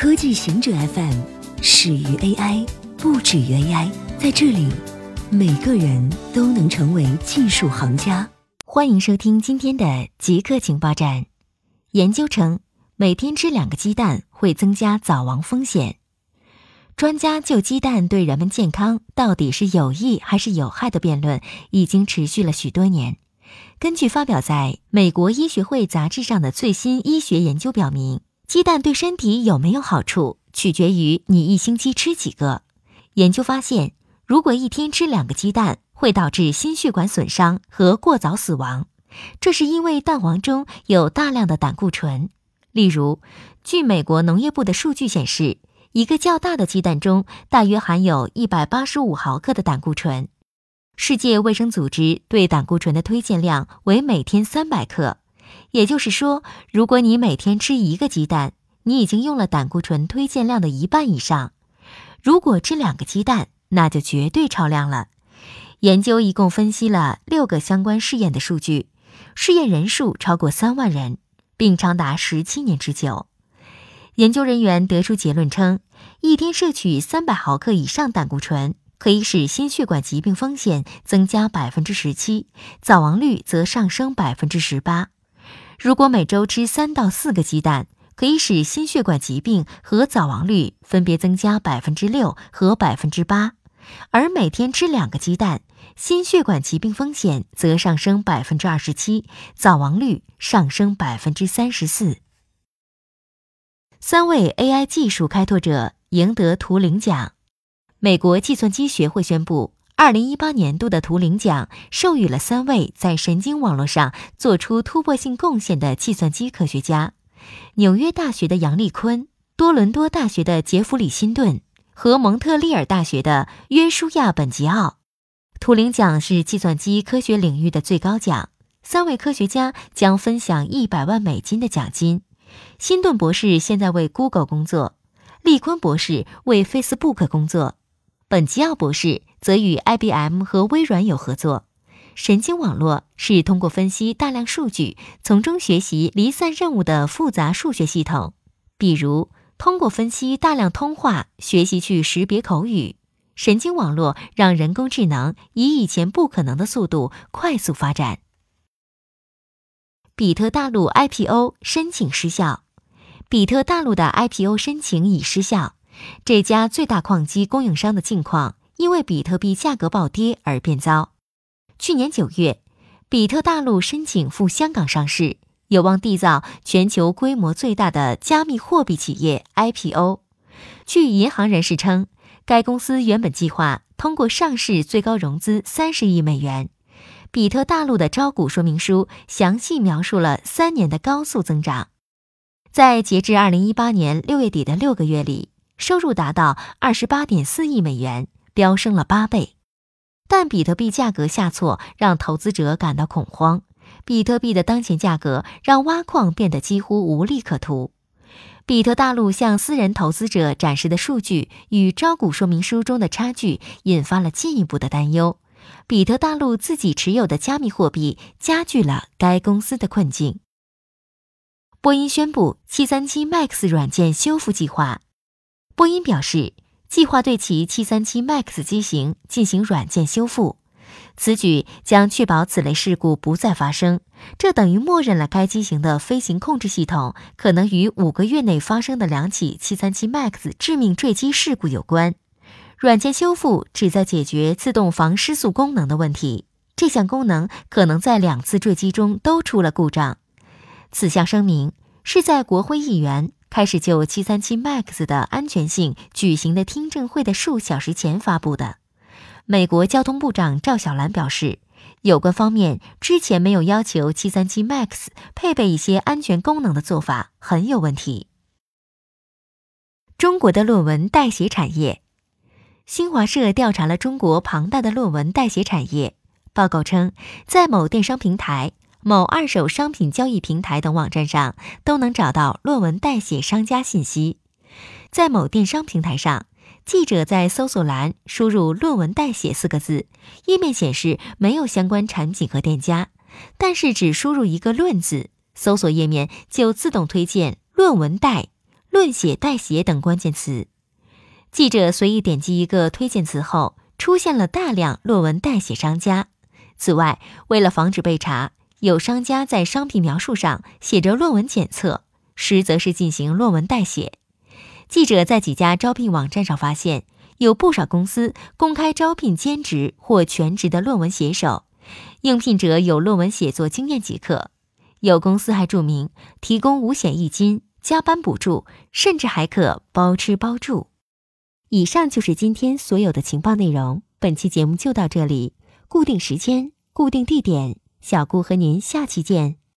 科技行者 FM 始于 AI，不止于 AI。在这里，每个人都能成为技术行家。欢迎收听今天的极客情报站。研究称，每天吃两个鸡蛋会增加早亡风险。专家就鸡蛋对人们健康到底是有益还是有害的辩论，已经持续了许多年。根据发表在美国医学会杂志上的最新医学研究表明。鸡蛋对身体有没有好处，取决于你一星期吃几个。研究发现，如果一天吃两个鸡蛋，会导致心血管损伤和过早死亡。这是因为蛋黄中有大量的胆固醇。例如，据美国农业部的数据显示，一个较大的鸡蛋中大约含有一百八十五毫克的胆固醇。世界卫生组织对胆固醇的推荐量为每天三百克。也就是说，如果你每天吃一个鸡蛋，你已经用了胆固醇推荐量的一半以上。如果吃两个鸡蛋，那就绝对超量了。研究一共分析了六个相关试验的数据，试验人数超过三万人，并长达十七年之久。研究人员得出结论称，一天摄取三百毫克以上胆固醇，可以使心血管疾病风险增加百分之十七，早亡率则上升百分之十八。如果每周吃三到四个鸡蛋，可以使心血管疾病和早亡率分别增加百分之六和百分之八；而每天吃两个鸡蛋，心血管疾病风险则上升百分之二十七，早亡率上升百分之三十四。三位 AI 技术开拓者赢得图灵奖，美国计算机学会宣布。二零一八年度的图灵奖授予了三位在神经网络上做出突破性贡献的计算机科学家：纽约大学的杨立坤、多伦多大学的杰弗里辛顿和蒙特利尔大学的约书亚本吉奥。图灵奖是计算机科学领域的最高奖，三位科学家将分享一百万美金的奖金。辛顿博士现在为 Google 工作，利坤博士为 Facebook 工作。本吉奥博士则与 IBM 和微软有合作。神经网络是通过分析大量数据，从中学习离散任务的复杂数学系统，比如通过分析大量通话，学习去识别口语。神经网络让人工智能以以前不可能的速度快速发展。比特大陆 IPO 申请失效，比特大陆的 IPO 申请已失效。这家最大矿机供应商的境况因为比特币价格暴跌而变糟。去年九月，比特大陆申请赴香港上市，有望缔造全球规模最大的加密货币企业 IPO。据银行人士称，该公司原本计划通过上市最高融资三十亿美元。比特大陆的招股说明书详细描述了三年的高速增长，在截至二零一八年六月底的六个月里。收入达到二十八点四亿美元，飙升了八倍。但比特币价格下挫让投资者感到恐慌。比特币的当前价格让挖矿变得几乎无利可图。比特大陆向私人投资者展示的数据与招股说明书中的差距，引发了进一步的担忧。比特大陆自己持有的加密货币加剧了该公司的困境。波音宣布七三七 MAX 软件修复计划。波音表示，计划对其737 MAX 机型进行软件修复，此举将确保此类事故不再发生。这等于默认了该机型的飞行控制系统可能与五个月内发生的两起737 MAX 致命坠机事故有关。软件修复旨在解决自动防失速功能的问题，这项功能可能在两次坠机中都出了故障。此项声明是在国会议员。开始就737 MAX 的安全性举行的听证会的数小时前发布的。美国交通部长赵小兰表示，有关方面之前没有要求737 MAX 配备一些安全功能的做法很有问题。中国的论文代写产业，新华社调查了中国庞大的论文代写产业，报告称，在某电商平台。某二手商品交易平台等网站上都能找到论文代写商家信息。在某电商平台上，记者在搜索栏输入“论文代写”四个字，页面显示没有相关产品和店家，但是只输入一个“论”字，搜索页面就自动推荐论文代、论写、代写等关键词。记者随意点击一个推荐词后，出现了大量论文代写商家。此外，为了防止被查，有商家在商品描述上写着“论文检测”，实则是进行论文代写。记者在几家招聘网站上发现，有不少公司公开招聘兼职或全职的论文写手，应聘者有论文写作经验即可。有公司还注明提供五险一金、加班补助，甚至还可包吃包住。以上就是今天所有的情报内容，本期节目就到这里。固定时间，固定地点，小顾和您下期见。